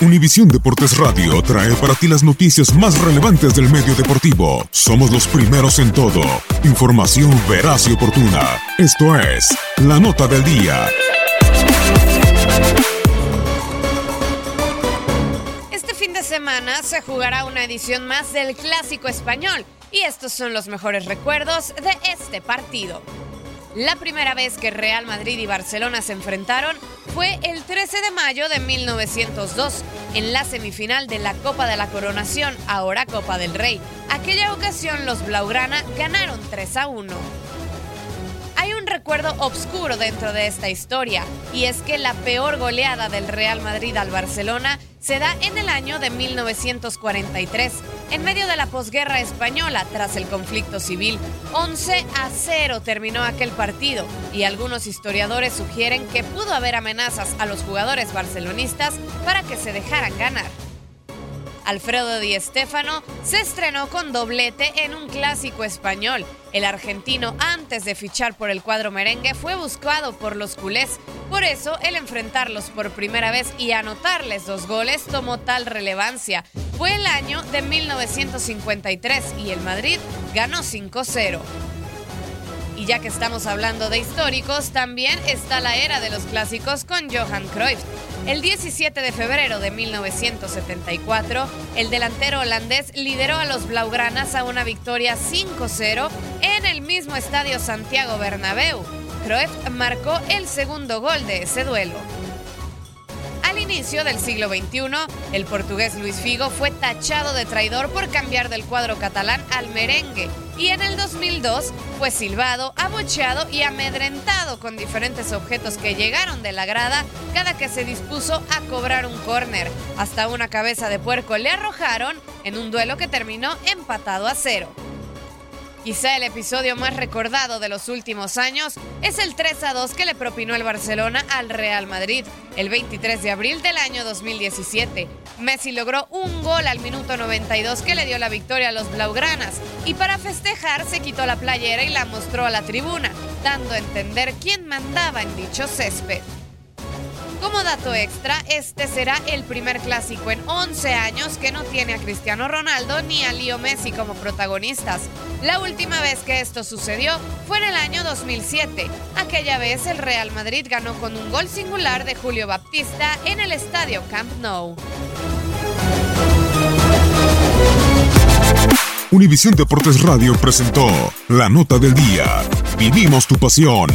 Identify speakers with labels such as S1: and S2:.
S1: Univisión Deportes Radio trae para ti las noticias más relevantes del medio deportivo. Somos los primeros en todo. Información veraz y oportuna. Esto es La Nota del Día.
S2: Este fin de semana se jugará una edición más del Clásico Español y estos son los mejores recuerdos de este partido. La primera vez que Real Madrid y Barcelona se enfrentaron fue el 13 de mayo de 1902, en la semifinal de la Copa de la Coronación, ahora Copa del Rey. Aquella ocasión los Blaugrana ganaron 3 a 1 hay un recuerdo obscuro dentro de esta historia, y es que la peor goleada del Real Madrid al Barcelona se da en el año de 1943, en medio de la posguerra española tras el conflicto civil. 11 a 0 terminó aquel partido y algunos historiadores sugieren que pudo haber amenazas a los jugadores barcelonistas para que se dejaran ganar. Alfredo Di Stéfano se estrenó con doblete en un clásico español. El argentino, antes de fichar por el cuadro merengue, fue buscado por los culés. Por eso, el enfrentarlos por primera vez y anotarles dos goles tomó tal relevancia. Fue el año de 1953 y el Madrid ganó 5-0. Y ya que estamos hablando de históricos, también está la era de los clásicos con Johan Cruyff. El 17 de febrero de 1974, el delantero holandés lideró a los Blaugranas a una victoria 5-0 en el mismo estadio Santiago Bernabéu. Cruyff marcó el segundo gol de ese duelo. Inicio del siglo XXI, el portugués Luis Figo fue tachado de traidor por cambiar del cuadro catalán al merengue y en el 2002 fue silbado, abucheado y amedrentado con diferentes objetos que llegaron de la grada cada que se dispuso a cobrar un córner. Hasta una cabeza de puerco le arrojaron en un duelo que terminó empatado a cero. Quizá el episodio más recordado de los últimos años es el 3 a 2 que le propinó el Barcelona al Real Madrid el 23 de abril del año 2017. Messi logró un gol al minuto 92 que le dio la victoria a los Blaugranas y para festejar se quitó la playera y la mostró a la tribuna, dando a entender quién mandaba en dicho césped. Como dato extra, este será el primer clásico en 11 años que no tiene a Cristiano Ronaldo ni a Leo Messi como protagonistas. La última vez que esto sucedió fue en el año 2007. Aquella vez el Real Madrid ganó con un gol singular de Julio Baptista en el estadio Camp Nou.
S1: Univisión Deportes Radio presentó la nota del día. Vivimos tu pasión.